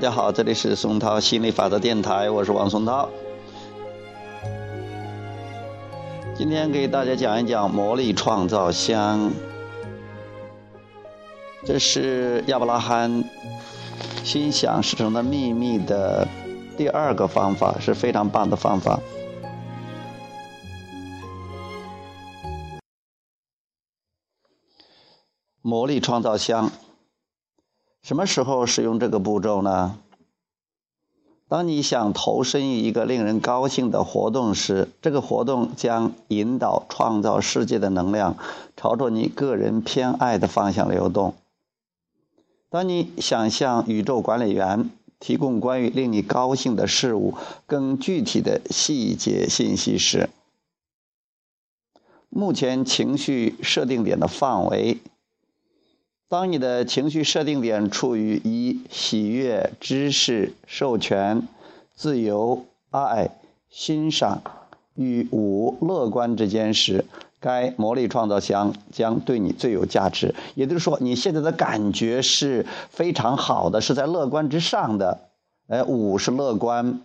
大家好，这里是松涛心理法则电台，我是王松涛。今天给大家讲一讲魔力创造箱，这是亚伯拉罕心想事成的秘密的第二个方法，是非常棒的方法。魔力创造箱。什么时候使用这个步骤呢？当你想投身于一个令人高兴的活动时，这个活动将引导创造世界的能量朝着你个人偏爱的方向流动。当你想向宇宙管理员提供关于令你高兴的事物更具体的细节信息时，目前情绪设定点的范围。当你的情绪设定点处于一喜悦、知识、授权、自由、爱、欣赏与五乐观之间时，该魔力创造箱将对你最有价值。也就是说，你现在的感觉是非常好的，是在乐观之上的。哎，五是乐观，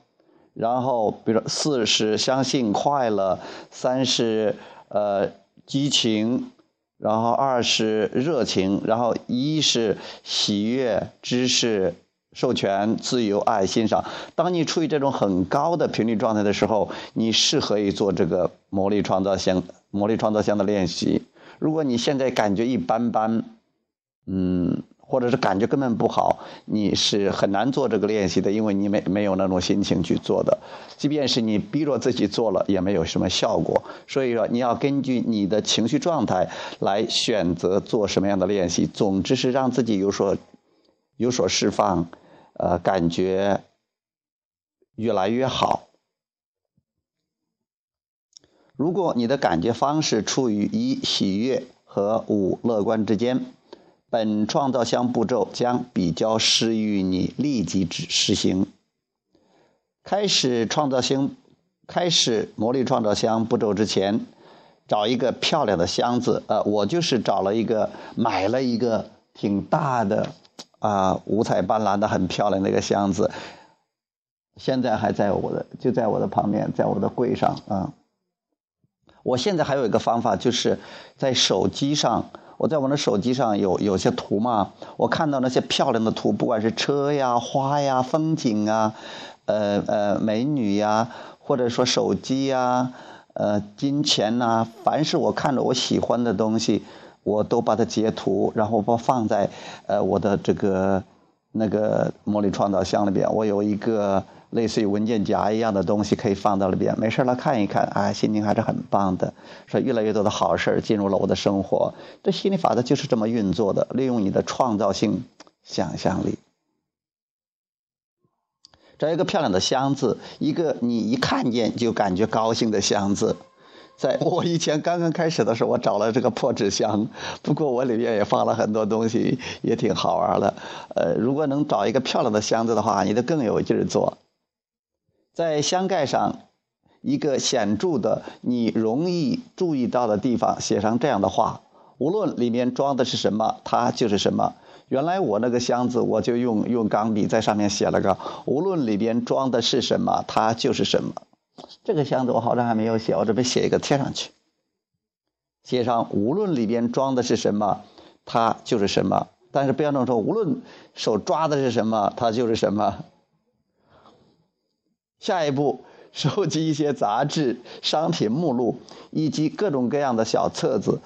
然后比如说四是相信快乐，三是呃激情。然后二是热情，然后一是喜悦、知识、授权、自由、爱、欣赏。当你处于这种很高的频率状态的时候，你适合于做这个魔力创造箱、魔力创造箱的练习。如果你现在感觉一般般，嗯。或者是感觉根本不好，你是很难做这个练习的，因为你没没有那种心情去做的。即便是你逼着自己做了，也没有什么效果。所以说，你要根据你的情绪状态来选择做什么样的练习。总之是让自己有所有所释放，呃，感觉越来越好。如果你的感觉方式处于一喜悦和五乐观之间。本创造箱步骤将比较适于你立即执实行。开始创造箱，开始魔力创造箱步骤之前，找一个漂亮的箱子。呃，我就是找了一个，买了一个挺大的，啊，五彩斑斓的很漂亮的一个箱子。现在还在我的，就在我的旁边，在我的柜上啊。我现在还有一个方法，就是在手机上。我在我的手机上有有些图嘛，我看到那些漂亮的图，不管是车呀、花呀、风景啊，呃呃美女呀，或者说手机呀，呃金钱呐，凡是我看着我喜欢的东西，我都把它截图，然后把放在呃我的这个那个魔力创造箱里边。我有一个。类似于文件夹一样的东西可以放到里边，没事了看一看，啊，心情还是很棒的。说越来越多的好事进入了我的生活，这心理法则就是这么运作的。利用你的创造性想象力，找一个漂亮的箱子，一个你一看见就感觉高兴的箱子。在我以前刚刚开始的时候，我找了这个破纸箱，不过我里面也放了很多东西，也挺好玩的。呃，如果能找一个漂亮的箱子的话，你就更有劲儿做。在箱盖上，一个显著的、你容易注意到的地方，写上这样的话：无论里面装的是什么，它就是什么。原来我那个箱子，我就用用钢笔在上面写了个：无论里边装的是什么，它就是什么。这个箱子我好像还没有写，我准备写一个贴上去，写上无论里边装的是什么，它就是什么。但是不要那么说，无论手抓的是什么，它就是什么。下一步，收集一些杂志、商品目录以及各种各样的小册子，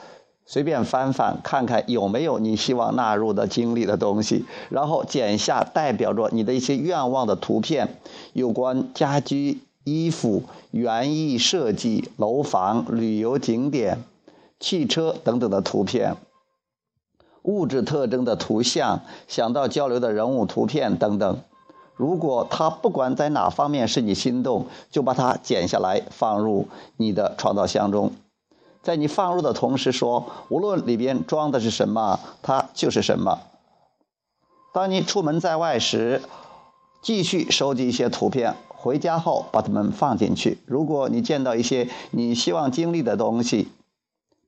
随便翻翻，看看有没有你希望纳入的经历的东西。然后剪下代表着你的一些愿望的图片，有关家居、衣服、园艺设计、楼房、旅游景点、汽车等等的图片，物质特征的图像，想到交流的人物图片等等。如果它不管在哪方面使你心动，就把它剪下来放入你的创造箱中。在你放入的同时说，无论里边装的是什么，它就是什么。当你出门在外时，继续收集一些图片，回家后把它们放进去。如果你见到一些你希望经历的东西，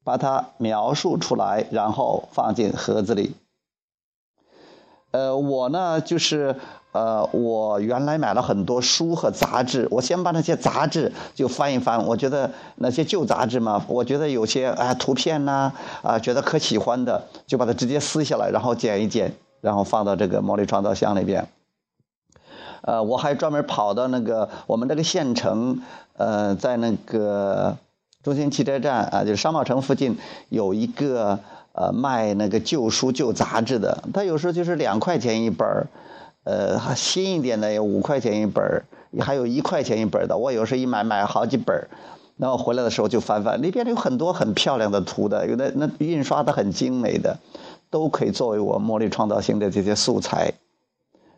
把它描述出来，然后放进盒子里。呃，我呢就是呃，我原来买了很多书和杂志，我先把那些杂志就翻一翻，我觉得那些旧杂志嘛，我觉得有些啊图片呐啊，觉得可喜欢的，就把它直接撕下来，然后剪一剪，然后放到这个魔力创造箱里边。呃，我还专门跑到那个我们这个县城，呃，在那个中心汽车站啊，就是商贸城附近有一个呃卖那个旧书旧杂志的，他有时候就是两块钱一本儿，呃，新一点的有五块钱一本儿，还有一块钱一本的。我有时候一买买好几本儿，然后回来的时候就翻翻，里边有很多很漂亮的图的，有的那印刷的很精美的，都可以作为我茉莉创造性的这些素材。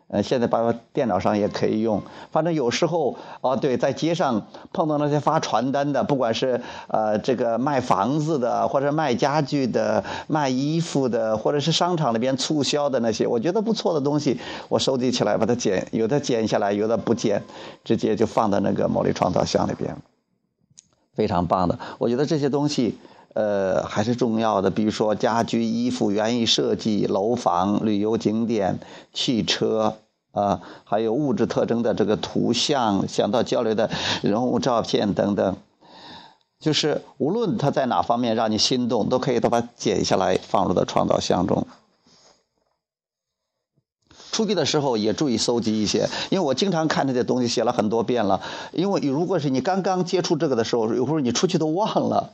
呃，现在把电脑上也可以用。反正有时候啊，对，在街上碰到那些发传单的，不管是呃这个卖房子的，或者卖家具的、卖衣服的，或者是商场里边促销的那些，我觉得不错的东西，我收集起来，把它剪，有的剪下来，有的不剪，直接就放在那个魔力创造箱里边，非常棒的。我觉得这些东西。呃，还是重要的，比如说家居、衣服、园艺设计、楼房、旅游景点、汽车啊，还有物质特征的这个图像、想到交流的人物照片等等，就是无论他在哪方面让你心动，都可以都把它剪下来放入到创造箱中。出去的时候也注意搜集一些，因为我经常看这些东西写了很多遍了。因为如果是你刚刚接触这个的时候，有时候你出去都忘了，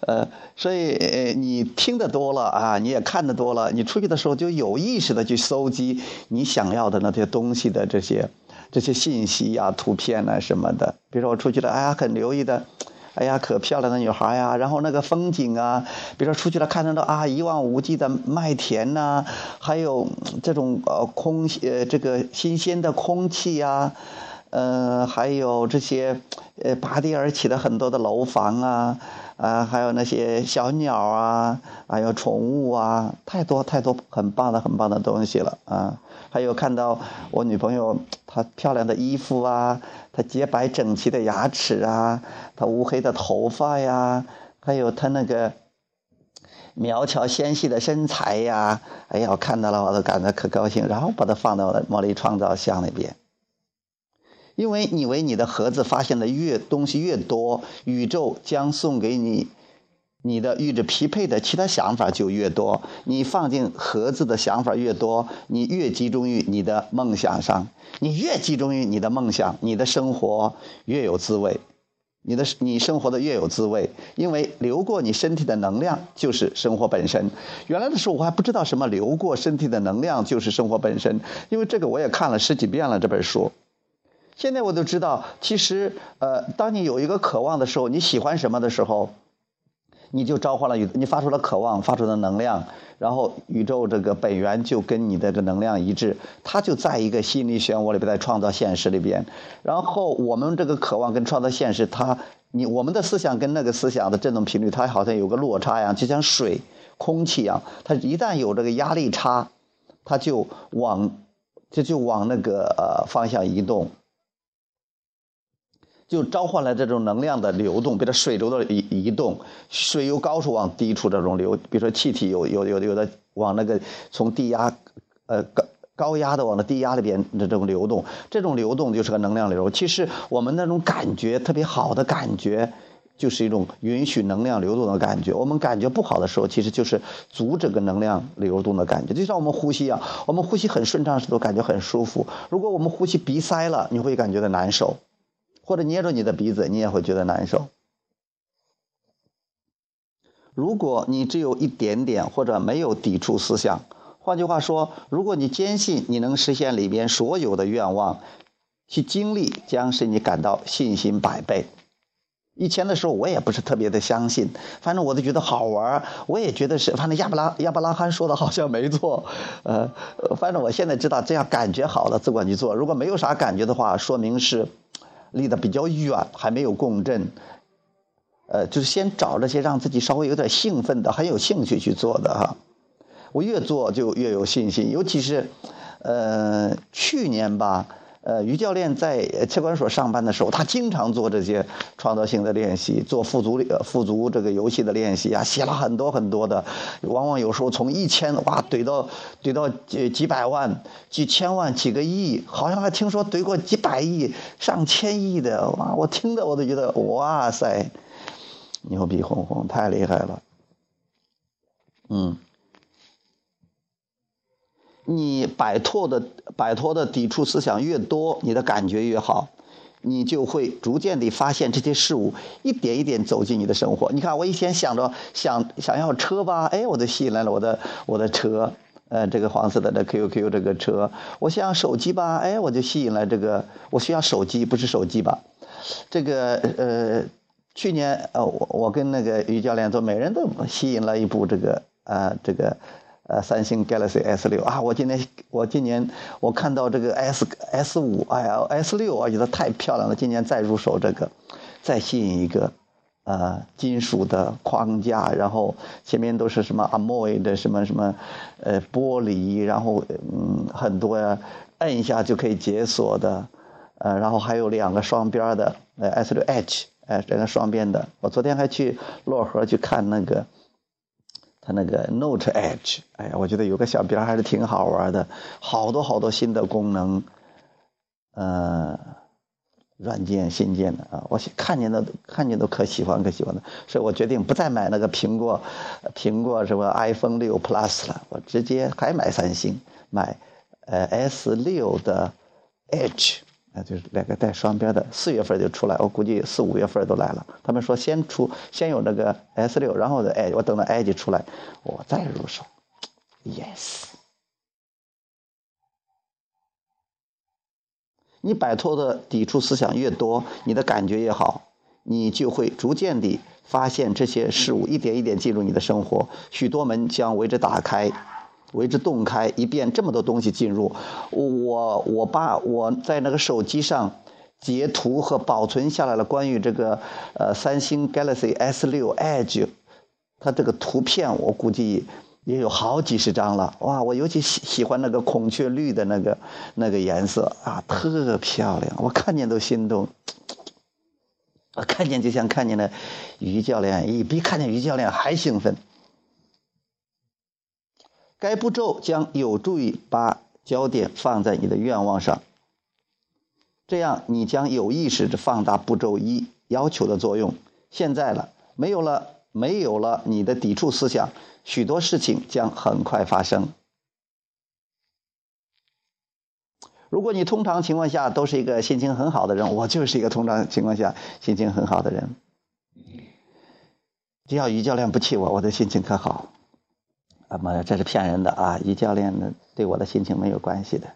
呃，所以你听得多了啊，你也看得多了，你出去的时候就有意识的去搜集你想要的那些东西的这些这些信息呀、图片啊什么的。比如说我出去了，哎呀，很留意的。哎呀，可漂亮的女孩呀！然后那个风景啊，比如说出去了看得到啊，一望无际的麦田呐，还有这种呃空呃这个新鲜的空气呀，嗯，还有这些呃拔地而起的很多的楼房啊，啊，还有那些小鸟啊，还有宠物啊，太多太多很棒的很棒的东西了啊！还有看到我女朋友她漂亮的衣服啊。她洁白整齐的牙齿啊，她乌黑的头发呀，还有她那个苗条纤细的身材呀，哎呀，我看到了我都感到可高兴，然后把它放到我的魔力创造箱里边。因为你为你的盒子发现的越东西越多，宇宙将送给你。你的与之匹配的其他想法就越多，你放进盒子的想法越多，你越集中于你的梦想上，你越集中于你的梦想，你的生活越有滋味，你的你生活的越有滋味，因为流过你身体的能量就是生活本身。原来的时候我还不知道什么流过身体的能量就是生活本身，因为这个我也看了十几遍了这本书，现在我都知道，其实呃，当你有一个渴望的时候，你喜欢什么的时候。你就召唤了宇，你发出了渴望，发出的能量，然后宇宙这个本源就跟你的这能量一致，它就在一个心理漩涡里边，在创造现实里边。然后我们这个渴望跟创造现实，它你我们的思想跟那个思想的振动频率，它好像有个落差一样，就像水、空气一样，它一旦有这个压力差，它就往这就往那个呃方向移动。就召唤了这种能量的流动，比如水流的移移动，水由高处往低处这种流，比如说气体有有有有的往那个从低压，呃高高压的往那低压里边的这种流动，这种流动就是个能量流。其实我们那种感觉特别好的感觉，就是一种允许能量流动的感觉。我们感觉不好的时候，其实就是阻止个能量流动的感觉。就像我们呼吸一样，我们呼吸很顺畅时候感觉很舒服，如果我们呼吸鼻塞了，你会感觉到难受。或者捏着你的鼻子，你也会觉得难受。如果你只有一点点或者没有抵触思想，换句话说，如果你坚信你能实现里边所有的愿望，其经历将使你感到信心百倍。以前的时候，我也不是特别的相信，反正我都觉得好玩我也觉得是，反正亚伯拉亚伯拉罕说的好像没错，呃，反正我现在知道这样感觉好了，自管去做。如果没有啥感觉的话，说明是。离得比较远，还没有共振，呃，就是先找那些让自己稍微有点兴奋的、很有兴趣去做的哈。我越做就越有信心，尤其是，呃，去年吧，呃，于教练在车管所上班的时候，他经常做这些创造性的练习，做富足富足这个游戏的练习啊，写了很多很多的，往往有时候从一千哇怼到怼到几几百万、几千万、几个亿，好像还听说怼过几百亿、上千亿的哇！我听着我都觉得哇塞，牛逼哄哄，太厉害了，嗯。你摆脱的摆脱的抵触思想越多，你的感觉越好，你就会逐渐地发现这些事物一点一点走进你的生活。你看，我以前想着想想要车吧，哎，我就吸引来了我的我的车，呃，这个黄色的的 QQ 这个车。我想要手机吧，哎，我就吸引了这个我需要手机，不是手机吧？这个呃，去年呃，我我跟那个于教练都每人都吸引了一部这个啊这个。呃，三星 Galaxy S 六啊，我今年我今年我看到这个 S S 五，哎呀，S 六我觉得太漂亮了。今年再入手这个，再吸引一个，呃，金属的框架，然后前面都是什么 Amoi 的什么什么，呃，玻璃，然后嗯，很多呀，摁一下就可以解锁的，呃，然后还有两个双边的，呃，S 六 H，哎，这个双边的。我昨天还去漯河去看那个。那个 Note Edge，哎呀，我觉得有个小边还是挺好玩的，好多好多新的功能，呃，软件新建的啊，我看见的看见都可喜欢可喜欢的，所以我决定不再买那个苹果，苹果什么 iPhone 六 Plus 了，我直接还买三星，买呃 S 六的 Edge。那就是两个带双边的，四月份就出来，我估计四五月份都来了。他们说先出，先有那个 S 六，然后的 i 我等到 i 就出来，我再入手。Yes，你摆脱的抵触思想越多，你的感觉越好，你就会逐渐地发现这些事物一点一点进入你的生活，许多门将为之打开。为之洞开，一遍这么多东西进入，我我把我在那个手机上截图和保存下来了关于这个呃三星 Galaxy S 六 Edge，它这个图片我估计也有好几十张了。哇，我尤其喜喜欢那个孔雀绿的那个那个颜色啊，特漂亮，我看见都心动，我看见就像看见了于教练，一，比看见于教练还兴奋。该步骤将有助于把焦点放在你的愿望上，这样你将有意识地放大步骤一要求的作用。现在了，没有了，没有了你的抵触思想，许多事情将很快发生。如果你通常情况下都是一个心情很好的人，我就是一个通常情况下心情很好的人。只要于教练不气我，我的心情可好。啊妈呀，这是骗人的啊！于教练呢，对我的心情没有关系的，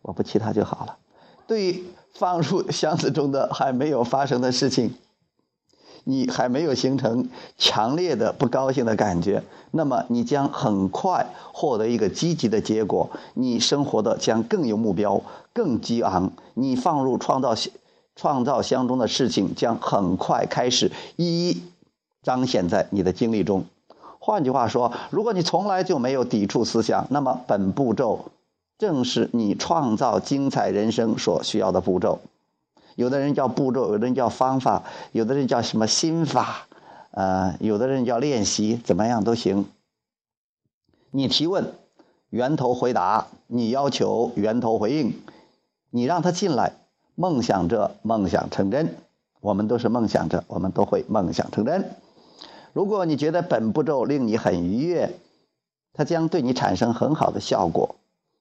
我不气他就好了。对于放入箱子中的还没有发生的事情，你还没有形成强烈的不高兴的感觉，那么你将很快获得一个积极的结果，你生活的将更有目标、更激昂。你放入创造创造箱中的事情将很快开始一一彰显在你的经历中。换句话说，如果你从来就没有抵触思想，那么本步骤正是你创造精彩人生所需要的步骤。有的人叫步骤，有的人叫方法，有的人叫什么心法，呃，有的人叫练习，怎么样都行。你提问，源头回答；你要求，源头回应；你让他进来，梦想着梦想成真。我们都是梦想着，我们都会梦想成真。如果你觉得本步骤令你很愉悦，它将对你产生很好的效果，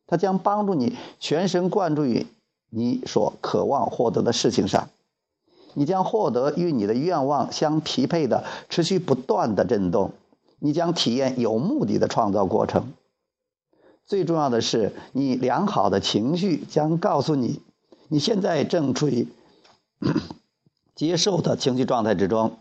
它将帮助你全神贯注于你所渴望获得的事情上，你将获得与你的愿望相匹配的持续不断的震动，你将体验有目的的创造过程。最重要的是，你良好的情绪将告诉你，你现在正处于 接受的情绪状态之中。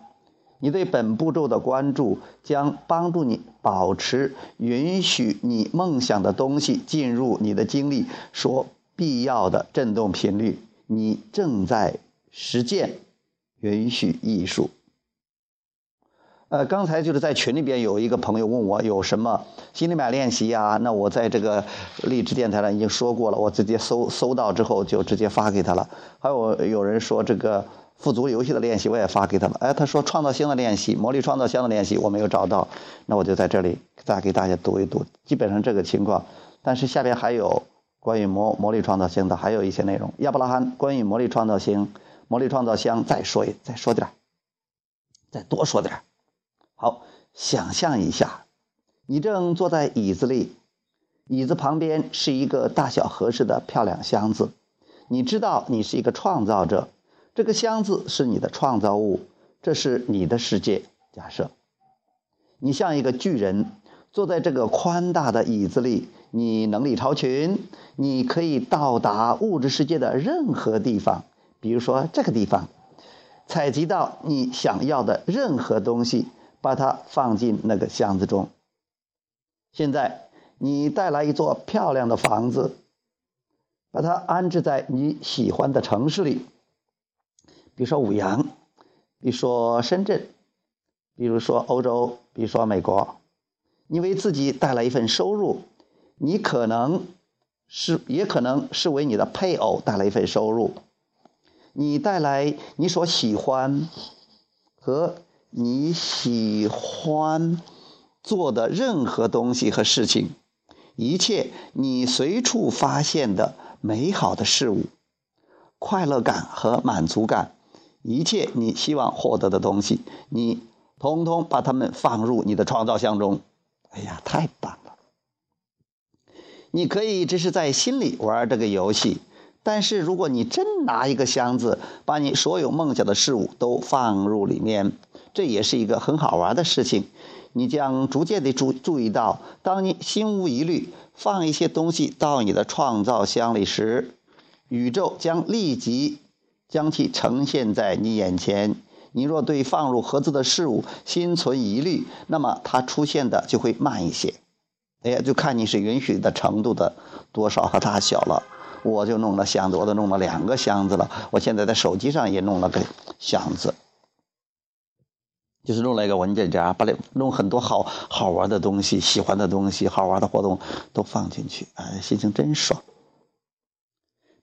你对本步骤的关注将帮助你保持允许你梦想的东西进入你的经历所必要的振动频率。你正在实践允许艺术。呃，刚才就是在群里边有一个朋友问我有什么心理买练习呀？那我在这个励志电台上已经说过了，我直接搜搜到之后就直接发给他了。还有有人说这个富足游戏的练习我也发给他了。哎，他说创造性的练习、魔力创造箱的练习我没有找到，那我就在这里再给大家读一读。基本上这个情况，但是下边还有关于魔魔力创造性的还有一些内容。亚伯拉罕关于魔力创造性、魔力创造箱再说一再说点再多说点好，想象一下，你正坐在椅子里，椅子旁边是一个大小合适的漂亮箱子。你知道你是一个创造者，这个箱子是你的创造物，这是你的世界。假设你像一个巨人，坐在这个宽大的椅子里，你能力超群，你可以到达物质世界的任何地方，比如说这个地方，采集到你想要的任何东西。把它放进那个箱子中。现在你带来一座漂亮的房子，把它安置在你喜欢的城市里，比如说五羊，比如说深圳，比如说欧洲，比如说美国。你为自己带来一份收入，你可能是也可能是为你的配偶带来一份收入。你带来你所喜欢和。你喜欢做的任何东西和事情，一切你随处发现的美好的事物，快乐感和满足感，一切你希望获得的东西，你通通把它们放入你的创造箱中。哎呀，太棒了！你可以只是在心里玩这个游戏，但是如果你真拿一个箱子，把你所有梦想的事物都放入里面。这也是一个很好玩的事情，你将逐渐地注注意到，当你心无疑虑放一些东西到你的创造箱里时，宇宙将立即将其呈现在你眼前。你若对放入盒子的事物心存疑虑，那么它出现的就会慢一些。哎呀，就看你是允许的程度的多少和大小了。我就弄了箱子，我都弄了两个箱子了。我现在在手机上也弄了个箱子。就是弄了一个文件夹，把里弄很多好好玩的东西、喜欢的东西、好玩的活动都放进去，哎，心情真爽。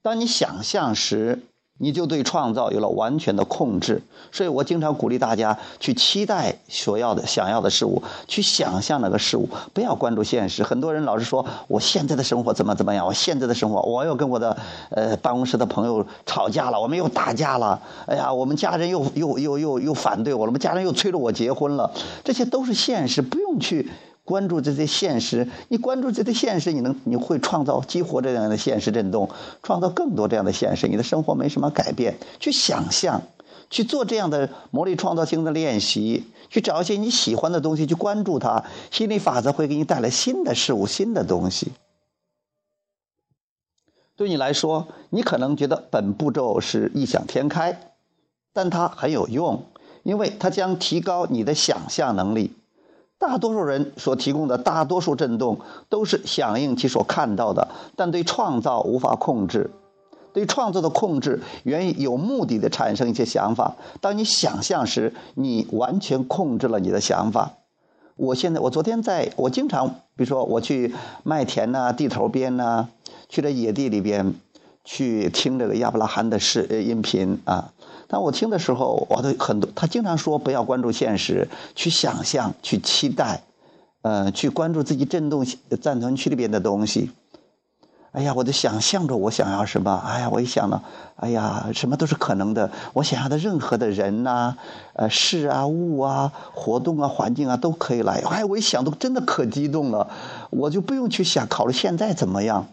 当你想象时。你就对创造有了完全的控制，所以我经常鼓励大家去期待所要的、想要的事物，去想象那个事物，不要关注现实。很多人老是说我现在的生活怎么怎么样，我现在的生活，我又跟我的呃办公室的朋友吵架了，我们又打架了，哎呀，我们家人又又又又又反对我了，我们家人又催着我结婚了，这些都是现实，不用去。关注这些现实，你关注这些现实，你能你会创造激活这样的现实震动，创造更多这样的现实，你的生活没什么改变。去想象，去做这样的魔力创造性的练习，去找一些你喜欢的东西，去关注它，心理法则会给你带来新的事物、新的东西。对你来说，你可能觉得本步骤是异想天开，但它很有用，因为它将提高你的想象能力。大多数人所提供的大多数震动都是响应其所看到的，但对创造无法控制。对创造的控制源于有目的的产生一些想法。当你想象时，你完全控制了你的想法。我现在，我昨天在，我经常，比如说我去麦田呐、地头边呐，去这野地里边。去听这个亚伯拉罕的视音频啊，但我听的时候，我都很多。他经常说不要关注现实，去想象，去期待，呃，去关注自己震动暂存区里边的东西。哎呀，我就想象着我想要什么。哎呀，我一想呢，哎呀，什么都是可能的。我想要的任何的人呐，呃，事啊、物啊、活动啊、环境啊，都可以来。哎，我一想都真的可激动了，我就不用去想考虑现在怎么样。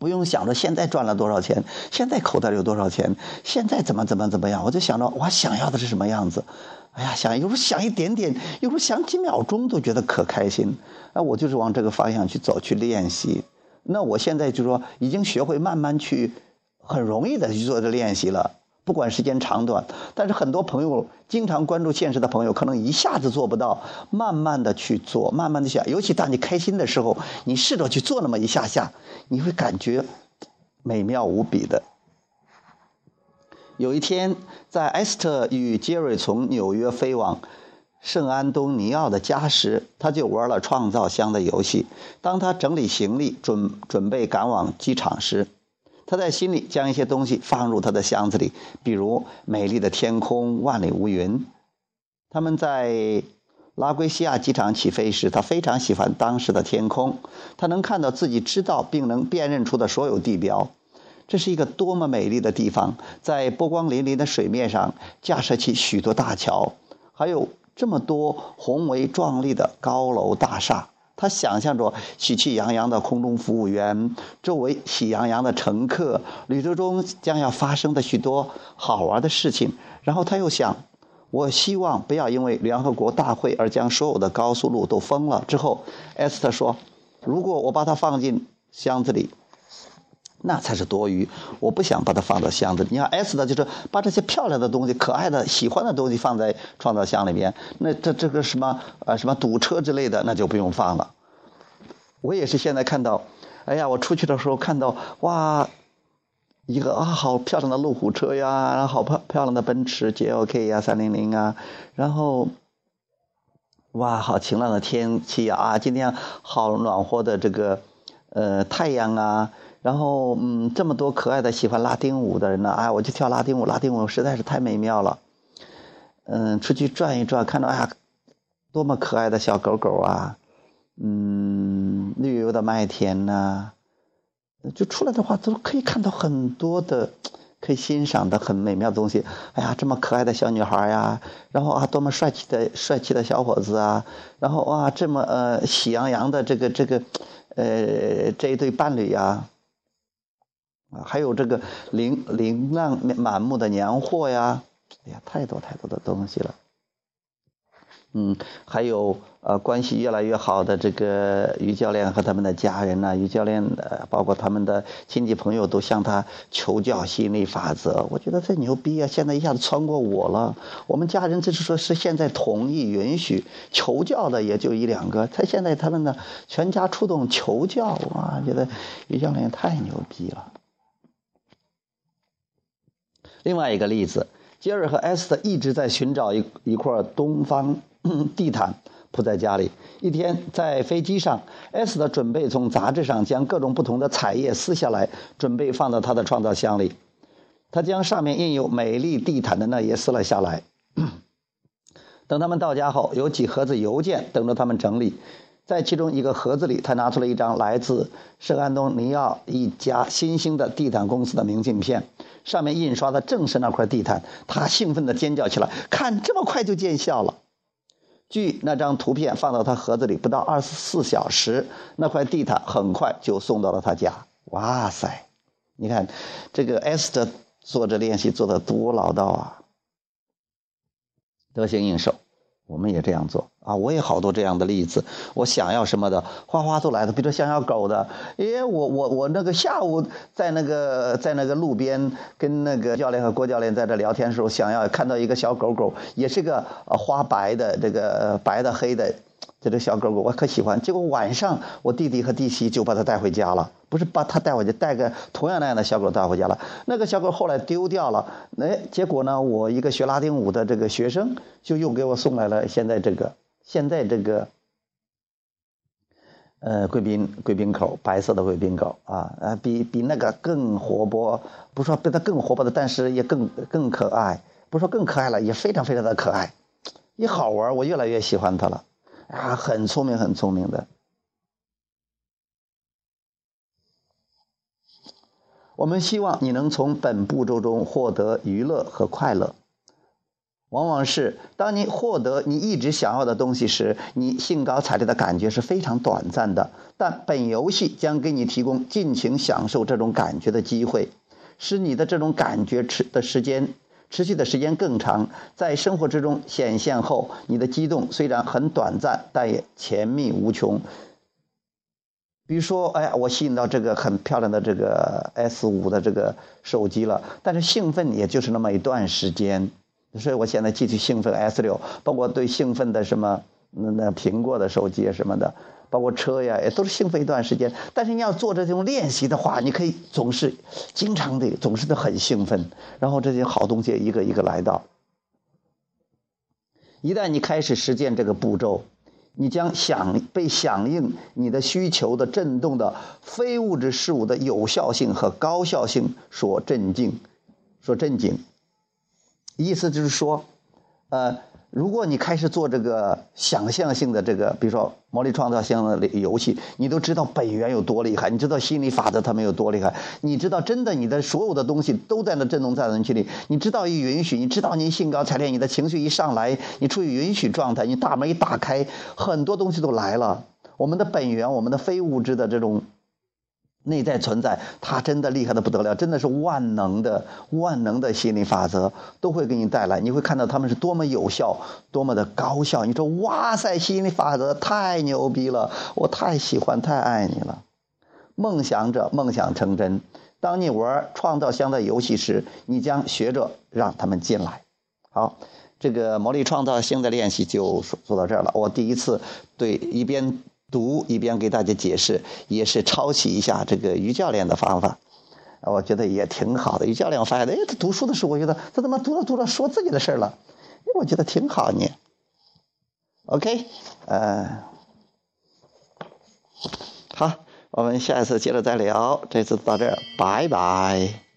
不用想着现在赚了多少钱，现在口袋里有多少钱，现在怎么怎么怎么样，我就想着我想要的是什么样子。哎呀，想有时候想一点点，有时候想几秒钟都觉得可开心。那，我就是往这个方向去走，去练习。那我现在就说已经学会慢慢去，很容易的去做这练习了。不管时间长短，但是很多朋友经常关注现实的朋友，可能一下子做不到，慢慢的去做，慢慢的想。尤其当你开心的时候，你试着去做那么一下下，你会感觉美妙无比的。有一天，在艾斯特与杰瑞从纽约飞往圣安东尼奥的家时，他就玩了创造箱的游戏。当他整理行李，准准备赶往机场时，他在心里将一些东西放入他的箱子里，比如美丽的天空、万里无云。他们在拉圭西亚机场起飞时，他非常喜欢当时的天空。他能看到自己知道并能辨认出的所有地标。这是一个多么美丽的地方！在波光粼粼的水面上架设起许多大桥，还有。这么多宏伟壮丽的高楼大厦，他想象着喜气洋洋的空中服务员，周围喜洋洋的乘客，旅途中将要发生的许多好玩的事情。然后他又想，我希望不要因为联合国大会而将所有的高速路都封了。之后，艾斯特说：“如果我把它放进箱子里。”那才是多余，我不想把它放到箱子里。你看 S 的就是把这些漂亮的东西、可爱的、喜欢的东西放在创造箱里面。那这这个什么呃什么堵车之类的，那就不用放了。我也是现在看到，哎呀，我出去的时候看到哇，一个啊好漂亮的路虎车呀，好漂漂亮的奔驰 GLK 呀、三零零啊，然后哇好晴朗的天气啊，今天好暖和的这个呃太阳啊。然后，嗯，这么多可爱的喜欢拉丁舞的人呢，哎，我就跳拉丁舞，拉丁舞实在是太美妙了。嗯，出去转一转，看到呀，多么可爱的小狗狗啊，嗯，绿油的麦田呐，就出来的话都可以看到很多的可以欣赏的很美妙的东西。哎呀，这么可爱的小女孩呀，然后啊，多么帅气的帅气的小伙子啊，然后哇，这么呃喜洋洋的这个这个呃这一对伴侣呀。啊还有这个琳琳琅满目的年货呀，哎呀，太多太多的东西了。嗯，还有呃，关系越来越好的这个于教练和他们的家人呢，于教练呃，包括他们的亲戚朋友都向他求教吸引力法则。我觉得这牛逼啊！现在一下子穿过我了。我们家人就是说是现在同意允许求教的也就一两个，他现在他们呢全家出动求教啊，觉得于教练太牛逼了。另外一个例子，杰尔和艾斯特一直在寻找一一块东方 地毯铺在家里。一天在飞机上，艾斯特准备从杂志上将各种不同的彩页撕下来，准备放到他的创造箱里。他将上面印有美丽地毯的那页撕了下来。等他们到家后，有几盒子邮件等着他们整理。在其中一个盒子里，他拿出了一张来自圣安东尼奥一家新兴的地毯公司的明信片。上面印刷的正是那块地毯，他兴奋地尖叫起来：“看，这么快就见效了！”据那张图片放到他盒子里，不到二十四小时，那块地毯很快就送到了他家。哇塞！你看，这个 Esther 做这练习做的多老道啊，得心应手。我们也这样做啊！我也好多这样的例子。我想要什么的，花花都来了。比如说想要狗的，哎，我我我那个下午在那个在那个路边跟那个教练和郭教练在这聊天的时候，想要看到一个小狗狗，也是个花白的这个白的黑的。这个小狗狗我可喜欢，结果晚上我弟弟和弟媳就把它带回家了，不是把它带回去，带个同样那样的小狗带回家了。那个小狗后来丢掉了，哎，结果呢，我一个学拉丁舞的这个学生就又给我送来了现在这个现在这个，呃，贵宾贵宾狗，白色的贵宾狗啊，啊，比比那个更活泼，不说比它更活泼的，但是也更更可爱，不说更可爱了，也非常非常的可爱，也好玩，我越来越喜欢它了。啊，很聪明，很聪明的。我们希望你能从本步骤中获得娱乐和快乐。往往是当你获得你一直想要的东西时，你兴高采烈的感觉是非常短暂的。但本游戏将给你提供尽情享受这种感觉的机会，使你的这种感觉持的时间。持续的时间更长，在生活之中显现后，你的激动虽然很短暂，但也甜蜜无穷。比如说，哎呀，我吸引到这个很漂亮的这个 S 五的这个手机了，但是兴奋也就是那么一段时间，所以我现在继续兴奋 S 六，包括对兴奋的什么那那苹果的手机什么的。包括车呀，也都是兴奋一段时间。但是你要做这种练习的话，你可以总是经常的，总是的很兴奋。然后这些好东西一个一个来到。一旦你开始实践这个步骤，你将响被响应你的需求的震动的非物质事物的有效性和高效性所震惊，所震惊。意思就是说，呃。如果你开始做这个想象性的这个，比如说魔力创造性的游戏，你都知道本源有多厉害，你知道心理法则他们有多厉害，你知道真的你的所有的东西都在那震动在人群里，你知道一允许，你知道你兴高采烈，你的情绪一上来，你处于允许状态，你大门一打开，很多东西都来了。我们的本源，我们的非物质的这种。内在存在，它真的厉害的不得了，真的是万能的、万能的心理法则，都会给你带来。你会看到他们是多么有效，多么的高效。你说，哇塞，心理法则太牛逼了，我太喜欢、太爱你了。梦想者，梦想成真。当你玩创造箱的游戏时，你将学着让他们进来。好，这个魔力创造性的练习就做到这儿了。我第一次对一边。读一边给大家解释，也是抄袭一下这个于教练的方法，我觉得也挺好的。于教练我发现，哎，他读书的时候，我觉得他怎么读着读着说自己的事了？我觉得挺好呢。OK，呃，好，我们下一次接着再聊。这次到这儿，拜拜。